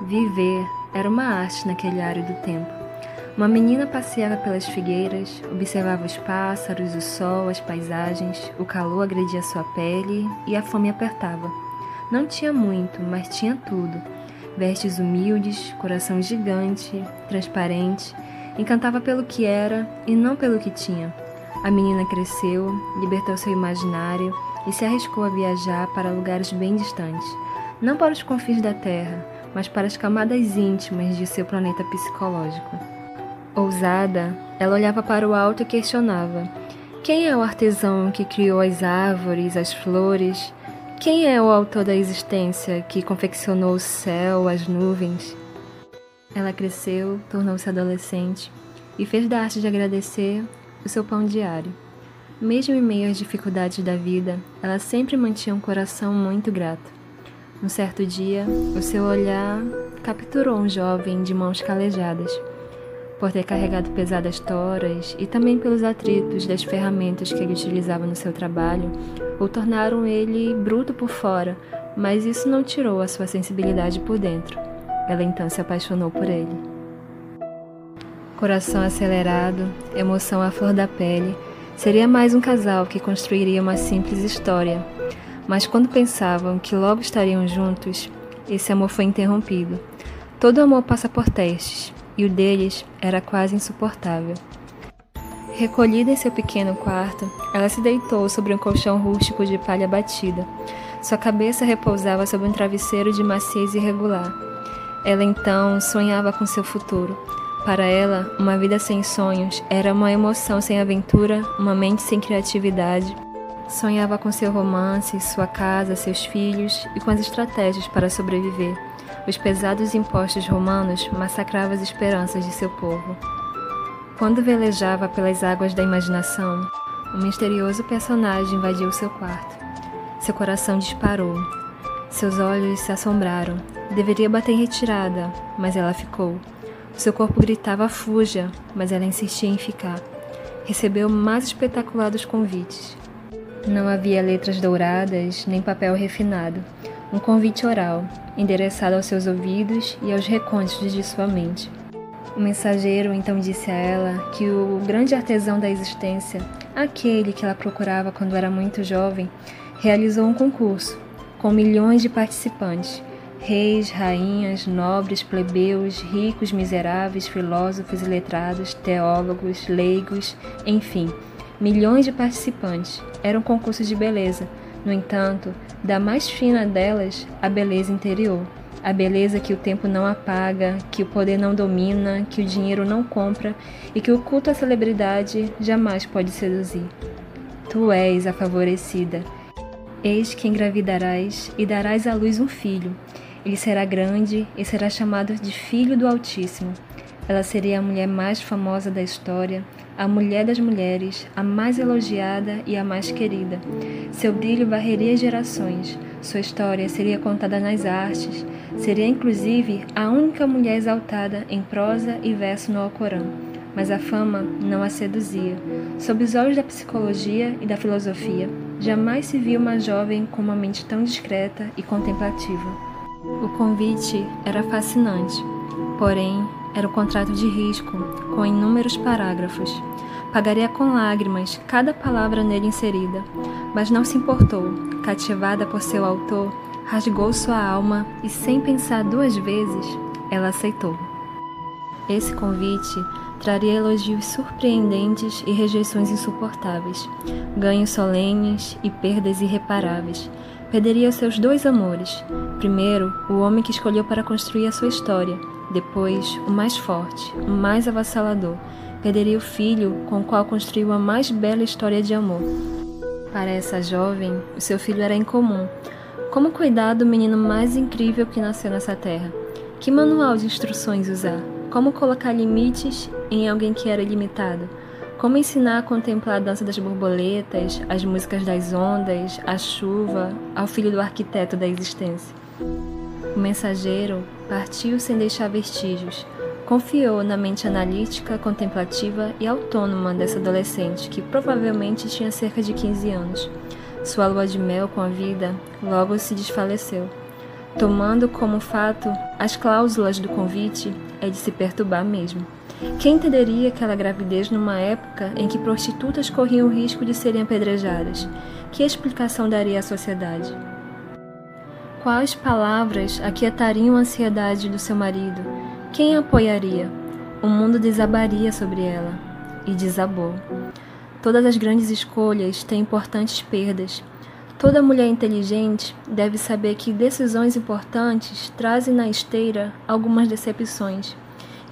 Viver era uma arte naquele árido tempo. Uma menina passeava pelas figueiras, observava os pássaros, o sol, as paisagens, o calor agredia sua pele e a fome apertava. Não tinha muito, mas tinha tudo. Vestes humildes, coração gigante, transparente, encantava pelo que era e não pelo que tinha. A menina cresceu, libertou seu imaginário e se arriscou a viajar para lugares bem distantes, não para os confins da Terra, mas para as camadas íntimas de seu planeta psicológico. Ousada, ela olhava para o alto e questionava: quem é o artesão que criou as árvores, as flores? Quem é o autor da existência que confeccionou o céu, as nuvens? Ela cresceu, tornou-se adolescente e fez da arte de agradecer o seu pão diário. Mesmo em meio às dificuldades da vida, ela sempre mantinha um coração muito grato. Um certo dia, o seu olhar capturou um jovem de mãos calejadas. Por ter carregado pesadas toras e também pelos atritos das ferramentas que ele utilizava no seu trabalho, o tornaram ele bruto por fora, mas isso não tirou a sua sensibilidade por dentro. Ela então se apaixonou por ele. Coração acelerado, emoção à flor da pele, seria mais um casal que construiria uma simples história mas quando pensavam que logo estariam juntos, esse amor foi interrompido. Todo amor passa por testes, e o deles era quase insuportável. Recolhida em seu pequeno quarto, ela se deitou sobre um colchão rústico de palha batida. Sua cabeça repousava sobre um travesseiro de maciez irregular. Ela então sonhava com seu futuro. Para ela, uma vida sem sonhos era uma emoção sem aventura, uma mente sem criatividade, Sonhava com seu romance, sua casa, seus filhos e com as estratégias para sobreviver. Os pesados impostos romanos massacravam as esperanças de seu povo. Quando velejava pelas águas da imaginação, um misterioso personagem invadiu seu quarto. Seu coração disparou. Seus olhos se assombraram. Deveria bater em retirada, mas ela ficou. Seu corpo gritava fuja, mas ela insistia em ficar. Recebeu mais espetacular dos convites. Não havia letras douradas nem papel refinado. Um convite oral, endereçado aos seus ouvidos e aos recônditos de sua mente. O mensageiro então disse a ela que o grande artesão da existência, aquele que ela procurava quando era muito jovem, realizou um concurso com milhões de participantes reis, rainhas, nobres, plebeus, ricos, miseráveis, filósofos e letrados, teólogos, leigos, enfim milhões de participantes. Era um concurso de beleza. No entanto, da mais fina delas, a beleza interior. A beleza que o tempo não apaga, que o poder não domina, que o dinheiro não compra e que o culto à celebridade jamais pode seduzir. Tu és a favorecida. Eis que engravidarás e darás à luz um filho. Ele será grande e será chamado de Filho do Altíssimo. Ela seria a mulher mais famosa da história, a mulher das mulheres, a mais elogiada e a mais querida. Seu brilho varreria gerações, sua história seria contada nas artes, seria inclusive a única mulher exaltada em prosa e verso no Alcorão. Mas a fama não a seduzia. Sob os olhos da psicologia e da filosofia, jamais se viu uma jovem com uma mente tão discreta e contemplativa. O convite era fascinante, porém era o contrato de risco, com inúmeros parágrafos. Pagaria com lágrimas cada palavra nele inserida, mas não se importou. Cativada por seu autor, rasgou sua alma e, sem pensar duas vezes, ela aceitou. Esse convite traria elogios surpreendentes e rejeições insuportáveis, ganhos solenes e perdas irreparáveis. Perderia seus dois amores. Primeiro, o homem que escolheu para construir a sua história, depois, o mais forte, o mais avassalador, perderia o filho com o qual construiu a mais bela história de amor. Para essa jovem, o seu filho era incomum. Como cuidar do menino mais incrível que nasceu nessa terra? Que manual de instruções usar? Como colocar limites em alguém que era limitado? Como ensinar a contemplar a dança das borboletas, as músicas das ondas, a chuva, ao filho do arquiteto da existência? O mensageiro partiu sem deixar vestígios. Confiou na mente analítica, contemplativa e autônoma dessa adolescente, que provavelmente tinha cerca de 15 anos. Sua lua de mel com a vida logo se desfaleceu. Tomando como fato as cláusulas do convite, é de se perturbar mesmo. Quem entenderia aquela gravidez numa época em que prostitutas corriam o risco de serem apedrejadas? Que explicação daria à sociedade? Quais palavras aquietariam a ansiedade do seu marido? Quem a apoiaria? O mundo desabaria sobre ela. E desabou. Todas as grandes escolhas têm importantes perdas. Toda mulher inteligente deve saber que decisões importantes trazem na esteira algumas decepções.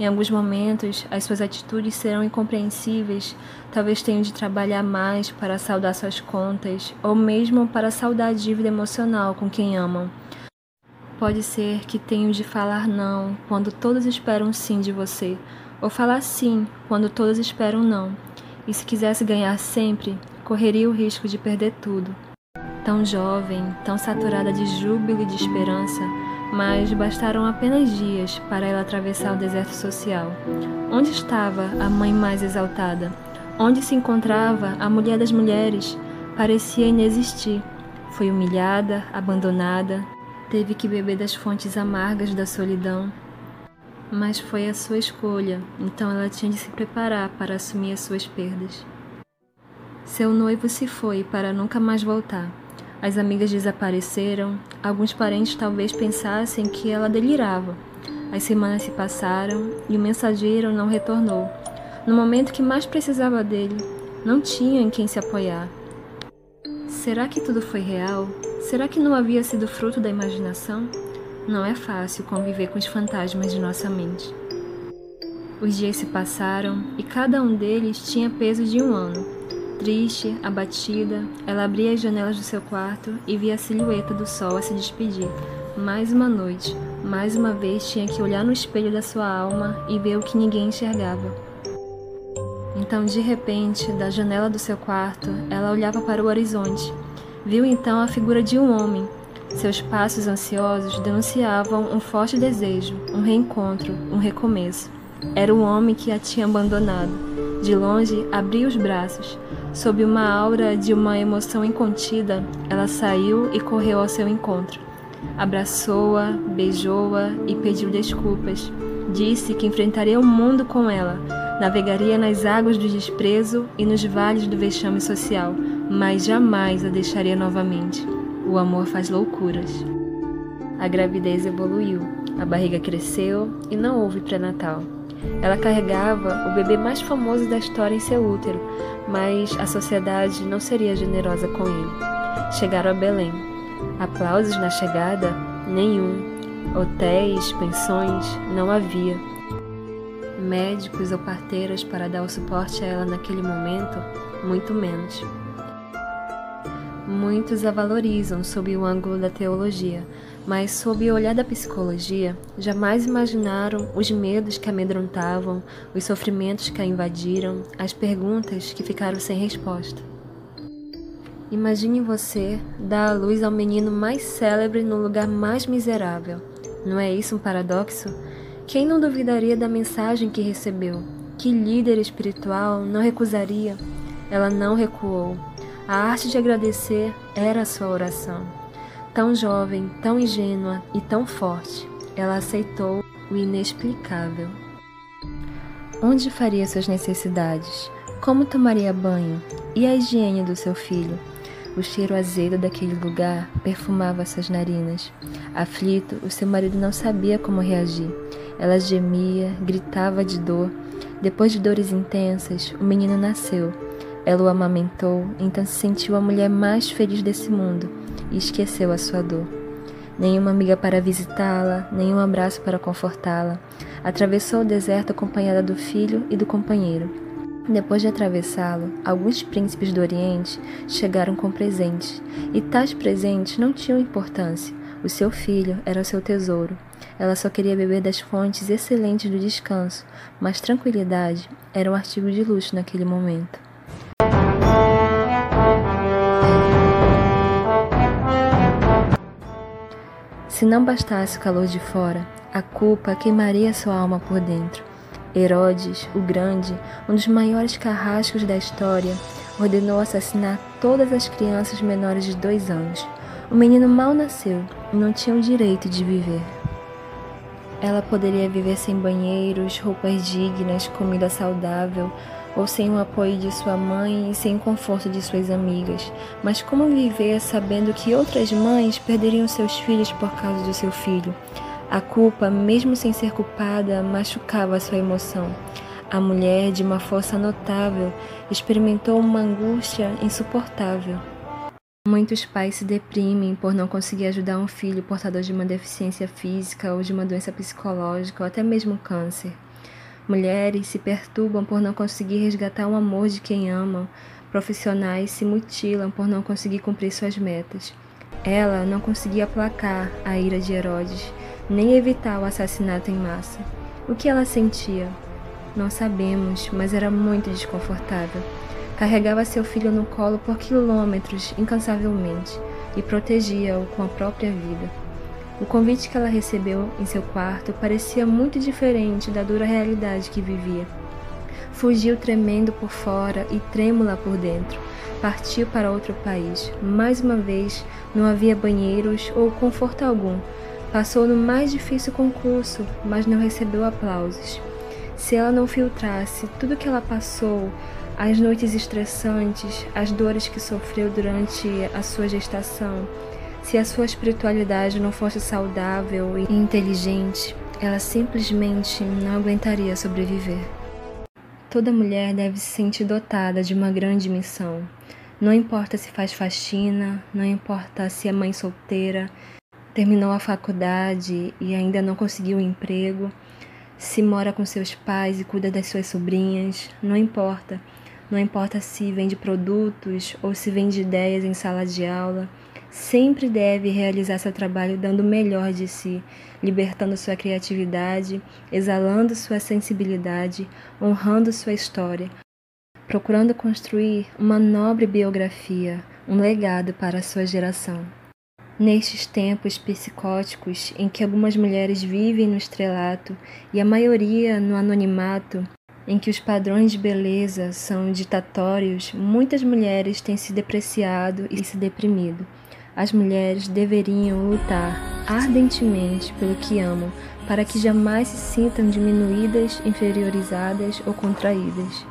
Em alguns momentos, as suas atitudes serão incompreensíveis, talvez tenham de trabalhar mais para saldar suas contas, ou mesmo para saldar a dívida emocional com quem amam. Pode ser que tenham de falar não quando todos esperam sim de você, ou falar sim quando todos esperam não e se quisesse ganhar sempre, correria o risco de perder tudo. Tão jovem, tão saturada de júbilo e de esperança, mas bastaram apenas dias para ela atravessar o deserto social. Onde estava a mãe mais exaltada? Onde se encontrava a mulher das mulheres? Parecia inexistir. Foi humilhada, abandonada, teve que beber das fontes amargas da solidão mas foi a sua escolha, então ela tinha de se preparar para assumir as suas perdas. Seu noivo se foi para nunca mais voltar. As amigas desapareceram, alguns parentes talvez pensassem que ela delirava. As semanas se passaram e o mensageiro não retornou. No momento que mais precisava dele, não tinha em quem se apoiar. Será que tudo foi real? Será que não havia sido fruto da imaginação? Não é fácil conviver com os fantasmas de nossa mente. Os dias se passaram e cada um deles tinha peso de um ano. Triste, abatida, ela abria as janelas do seu quarto e via a silhueta do sol a se despedir. Mais uma noite, mais uma vez tinha que olhar no espelho da sua alma e ver o que ninguém enxergava. Então, de repente, da janela do seu quarto, ela olhava para o horizonte. Viu então a figura de um homem, seus passos ansiosos denunciavam um forte desejo, um reencontro, um recomeço. Era o homem que a tinha abandonado. De longe, abria os braços. Sob uma aura de uma emoção incontida, ela saiu e correu ao seu encontro. Abraçou-a, beijou-a e pediu desculpas. Disse que enfrentaria o mundo com ela, navegaria nas águas do desprezo e nos vales do vexame social, mas jamais a deixaria novamente. O amor faz loucuras. A gravidez evoluiu, a barriga cresceu e não houve pré-natal. Ela carregava o bebê mais famoso da história em seu útero, mas a sociedade não seria generosa com ele. Chegaram a Belém. Aplausos na chegada? Nenhum. Hotéis, pensões? Não havia. Médicos ou parteiras para dar o suporte a ela naquele momento? Muito menos. Muitos a valorizam sob o ângulo da teologia, mas sob o olhar da psicologia, jamais imaginaram os medos que amedrontavam, os sofrimentos que a invadiram, as perguntas que ficaram sem resposta. Imagine você dar a luz ao menino mais célebre no lugar mais miserável. Não é isso um paradoxo? Quem não duvidaria da mensagem que recebeu? Que líder espiritual não recusaria? Ela não recuou a arte de agradecer era sua oração. Tão jovem, tão ingênua e tão forte, ela aceitou o inexplicável. Onde faria suas necessidades? Como tomaria banho? E a higiene do seu filho? O cheiro azedo daquele lugar perfumava suas narinas. Aflito, o seu marido não sabia como reagir. Ela gemia, gritava de dor. Depois de dores intensas, o menino nasceu ela o amamentou, então se sentiu a mulher mais feliz desse mundo e esqueceu a sua dor. Nenhuma amiga para visitá-la, nenhum abraço para confortá-la. Atravessou o deserto acompanhada do filho e do companheiro. Depois de atravessá-lo, alguns príncipes do Oriente chegaram com presentes, e tais presentes não tinham importância. O seu filho era o seu tesouro. Ela só queria beber das fontes excelentes do descanso, mas tranquilidade era um artigo de luxo naquele momento. Se não bastasse o calor de fora, a culpa queimaria sua alma por dentro. Herodes, o Grande, um dos maiores carrascos da história, ordenou assassinar todas as crianças menores de dois anos. O menino mal nasceu não tinha o direito de viver. Ela poderia viver sem banheiros, roupas dignas, comida saudável, ou sem o apoio de sua mãe e sem o conforto de suas amigas. Mas como viver sabendo que outras mães perderiam seus filhos por causa do seu filho? A culpa, mesmo sem ser culpada, machucava sua emoção. A mulher, de uma força notável, experimentou uma angústia insuportável. Muitos pais se deprimem por não conseguir ajudar um filho portador de uma deficiência física ou de uma doença psicológica ou até mesmo câncer. Mulheres se perturbam por não conseguir resgatar o amor de quem amam. Profissionais se mutilam por não conseguir cumprir suas metas. Ela não conseguia aplacar a ira de Herodes, nem evitar o assassinato em massa. O que ela sentia? Não sabemos, mas era muito desconfortável. Carregava seu filho no colo por quilômetros, incansavelmente, e protegia-o com a própria vida. O convite que ela recebeu em seu quarto parecia muito diferente da dura realidade que vivia. Fugiu tremendo por fora e trêmula por dentro. Partiu para outro país. Mais uma vez, não havia banheiros ou conforto algum. Passou no mais difícil concurso, mas não recebeu aplausos. Se ela não filtrasse tudo que ela passou, as noites estressantes, as dores que sofreu durante a sua gestação, se a sua espiritualidade não fosse saudável e inteligente, ela simplesmente não aguentaria sobreviver. Toda mulher deve se sentir dotada de uma grande missão. Não importa se faz faxina, não importa se é mãe solteira, terminou a faculdade e ainda não conseguiu um emprego, se mora com seus pais e cuida das suas sobrinhas, não importa. Não importa se vende produtos ou se vende ideias em sala de aula, sempre deve realizar seu trabalho dando o melhor de si, libertando sua criatividade, exalando sua sensibilidade, honrando sua história, procurando construir uma nobre biografia, um legado para a sua geração. Nestes tempos psicóticos em que algumas mulheres vivem no estrelato e a maioria no anonimato, em que os padrões de beleza são ditatórios, muitas mulheres têm se depreciado e se deprimido. As mulheres deveriam lutar ardentemente pelo que amam, para que jamais se sintam diminuídas, inferiorizadas ou contraídas.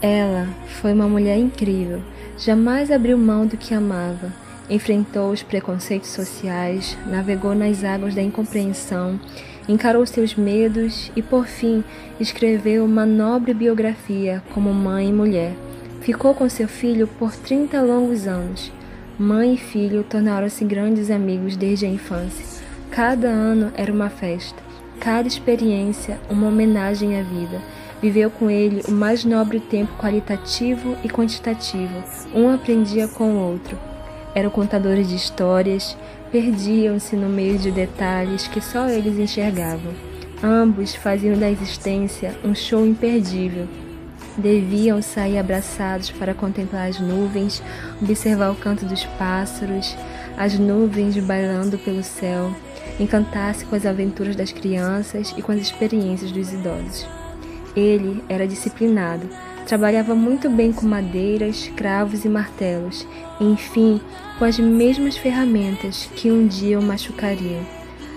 Ela foi uma mulher incrível, jamais abriu mão do que amava, enfrentou os preconceitos sociais, navegou nas águas da incompreensão encarou seus medos e, por fim, escreveu uma nobre biografia como mãe e mulher. Ficou com seu filho por 30 longos anos. Mãe e filho tornaram-se grandes amigos desde a infância. Cada ano era uma festa, cada experiência uma homenagem à vida. Viveu com ele o mais nobre tempo qualitativo e quantitativo. Um aprendia com o outro. Eram contadores de histórias, perdiam-se no meio de detalhes que só eles enxergavam. Ambos faziam da existência um show imperdível. Deviam sair abraçados para contemplar as nuvens, observar o canto dos pássaros, as nuvens bailando pelo céu, encantar-se com as aventuras das crianças e com as experiências dos idosos. Ele era disciplinado, Trabalhava muito bem com madeiras, cravos e martelos, enfim, com as mesmas ferramentas que um dia o machucariam.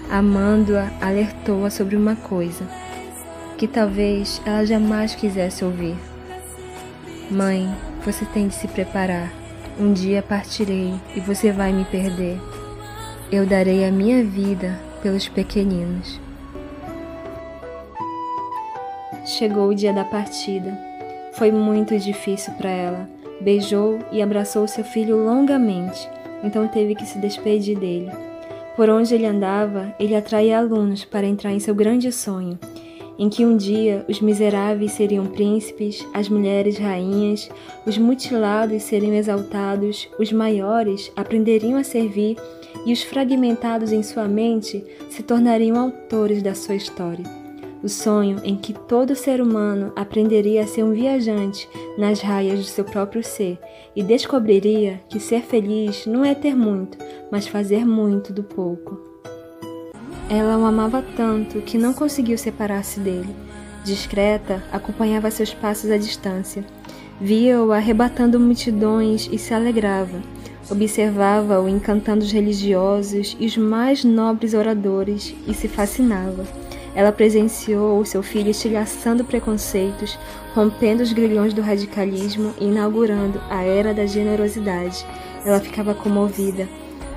Amando-a, alertou-a sobre uma coisa que talvez ela jamais quisesse ouvir. Mãe, você tem de se preparar. Um dia partirei e você vai me perder. Eu darei a minha vida pelos pequeninos. Chegou o dia da partida. Foi muito difícil para ela. Beijou e abraçou seu filho longamente, então teve que se despedir dele. Por onde ele andava, ele atraía alunos para entrar em seu grande sonho, em que um dia os miseráveis seriam príncipes, as mulheres rainhas, os mutilados seriam exaltados, os maiores aprenderiam a servir e os fragmentados em sua mente se tornariam autores da sua história o sonho em que todo ser humano aprenderia a ser um viajante nas raias do seu próprio ser e descobriria que ser feliz não é ter muito, mas fazer muito do pouco. Ela o amava tanto que não conseguiu separar-se dele. Discreta, acompanhava seus passos à distância. Via-o arrebatando multidões e se alegrava. Observava-o encantando os religiosos e os mais nobres oradores e se fascinava. Ela presenciou seu filho estilhaçando preconceitos, rompendo os grilhões do radicalismo e inaugurando a era da generosidade. Ela ficava comovida.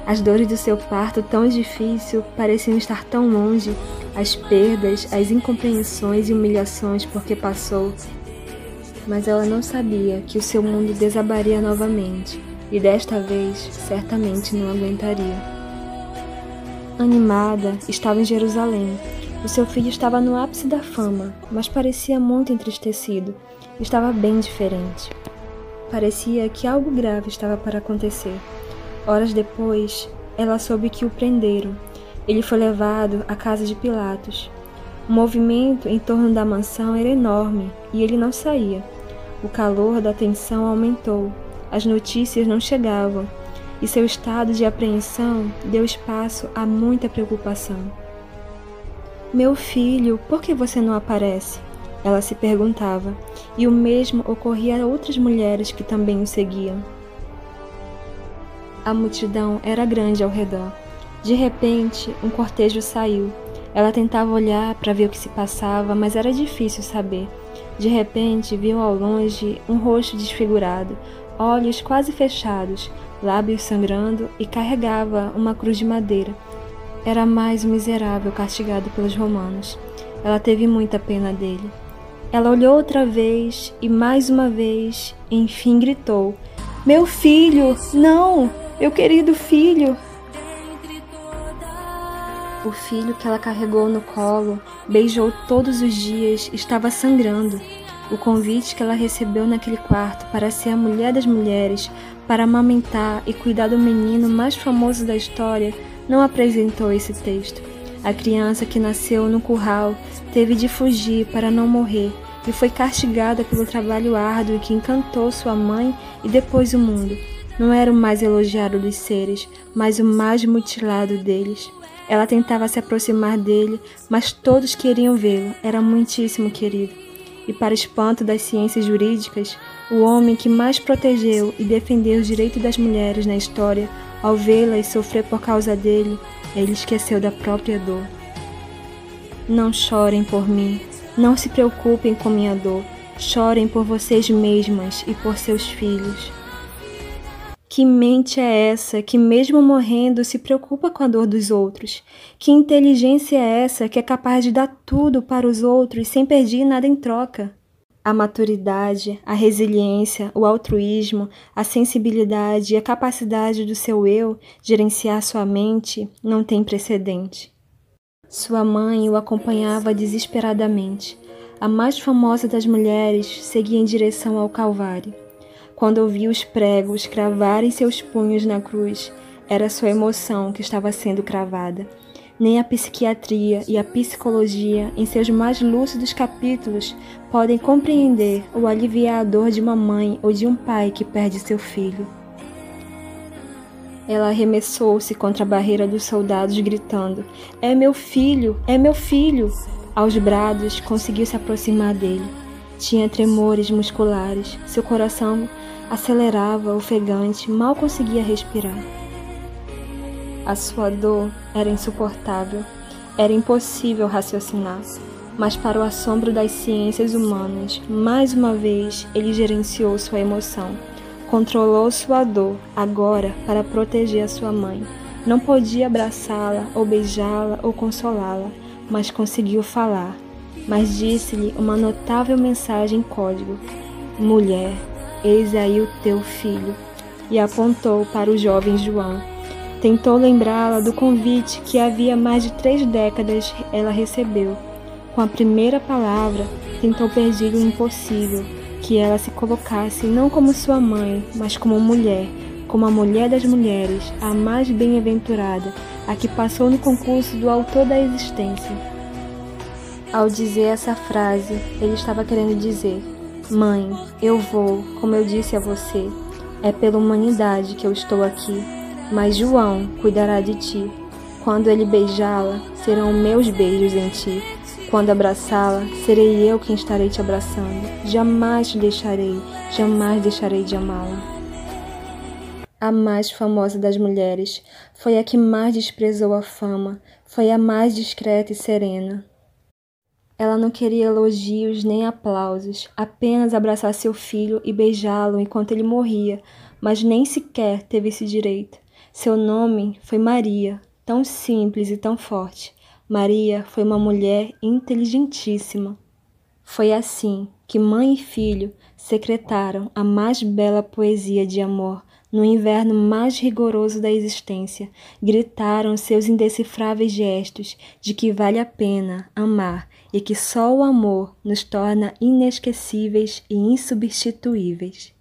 As dores do seu parto tão difícil pareciam estar tão longe, as perdas, as incompreensões e humilhações por que passou. Mas ela não sabia que o seu mundo desabaria novamente e desta vez certamente não aguentaria. Animada, estava em Jerusalém. O seu filho estava no ápice da fama, mas parecia muito entristecido. Estava bem diferente. Parecia que algo grave estava para acontecer. Horas depois, ela soube que o prenderam. Ele foi levado à casa de Pilatos. O movimento em torno da mansão era enorme e ele não saía. O calor da tensão aumentou as notícias não chegavam e seu estado de apreensão deu espaço a muita preocupação. Meu filho, por que você não aparece? Ela se perguntava, e o mesmo ocorria a outras mulheres que também o seguiam. A multidão era grande ao redor. De repente, um cortejo saiu. Ela tentava olhar para ver o que se passava, mas era difícil saber. De repente, viu ao longe um rosto desfigurado, olhos quase fechados, lábios sangrando e carregava uma cruz de madeira. Era mais um miserável castigado pelos romanos. Ela teve muita pena dele. Ela olhou outra vez e mais uma vez, enfim gritou: Meu filho! Não! Meu querido filho! O filho que ela carregou no colo, beijou todos os dias, estava sangrando. O convite que ela recebeu naquele quarto para ser a mulher das mulheres, para amamentar e cuidar do menino mais famoso da história, não apresentou esse texto. A criança que nasceu no curral teve de fugir para não morrer e foi castigada pelo trabalho árduo que encantou sua mãe e depois o mundo. Não era o mais elogiado dos seres, mas o mais mutilado deles. Ela tentava se aproximar dele, mas todos queriam vê-lo. Era muitíssimo querido e, para espanto das ciências jurídicas, o homem que mais protegeu e defendeu os direitos das mulheres na história, ao vê-las sofrer por causa dele, ele esqueceu da própria dor. Não chorem por mim, não se preocupem com minha dor, chorem por vocês mesmas e por seus filhos. Que mente é essa que, mesmo morrendo, se preocupa com a dor dos outros? Que inteligência é essa que é capaz de dar tudo para os outros sem pedir nada em troca? A maturidade, a resiliência, o altruísmo, a sensibilidade e a capacidade do seu eu gerenciar sua mente não tem precedente. Sua mãe o acompanhava desesperadamente. A mais famosa das mulheres seguia em direção ao Calvário. Quando ouviu os pregos cravarem seus punhos na cruz, era sua emoção que estava sendo cravada. Nem a psiquiatria e a psicologia, em seus mais lúcidos capítulos, podem compreender ou aliviar a dor de uma mãe ou de um pai que perde seu filho. Ela arremessou-se contra a barreira dos soldados, gritando: É meu filho! É meu filho! Aos brados, conseguiu se aproximar dele. Tinha tremores musculares, seu coração acelerava ofegante, mal conseguia respirar. A sua dor era insuportável, era impossível raciocinar, mas para o assombro das ciências humanas, mais uma vez ele gerenciou sua emoção, controlou sua dor, agora para proteger a sua mãe. Não podia abraçá-la ou beijá-la ou consolá-la, mas conseguiu falar mas disse-lhe uma notável mensagem em código: Mulher, eis aí o teu filho. E apontou para o jovem João. Tentou lembrá-la do convite que havia mais de três décadas ela recebeu. Com a primeira palavra, tentou pedir o impossível, que ela se colocasse não como sua mãe, mas como mulher, como a mulher das mulheres, a mais bem-aventurada, a que passou no concurso do autor da existência. Ao dizer essa frase, ele estava querendo dizer: Mãe, eu vou, como eu disse a você, é pela humanidade que eu estou aqui, mas João cuidará de ti. Quando ele beijá-la, serão meus beijos em ti. Quando abraçá-la, serei eu quem estarei te abraçando. Jamais te deixarei, jamais deixarei de amá-la. a mais famosa das mulheres, foi a que mais desprezou a fama, foi a mais discreta e serena. Ela não queria elogios nem aplausos, apenas abraçar seu filho e beijá-lo enquanto ele morria, mas nem sequer teve esse direito. Seu nome foi Maria, tão simples e tão forte. Maria foi uma mulher inteligentíssima. Foi assim que mãe e filho secretaram a mais bela poesia de amor no inverno mais rigoroso da existência, gritaram seus indecifráveis gestos de que vale a pena amar e que só o amor nos torna inesquecíveis e insubstituíveis.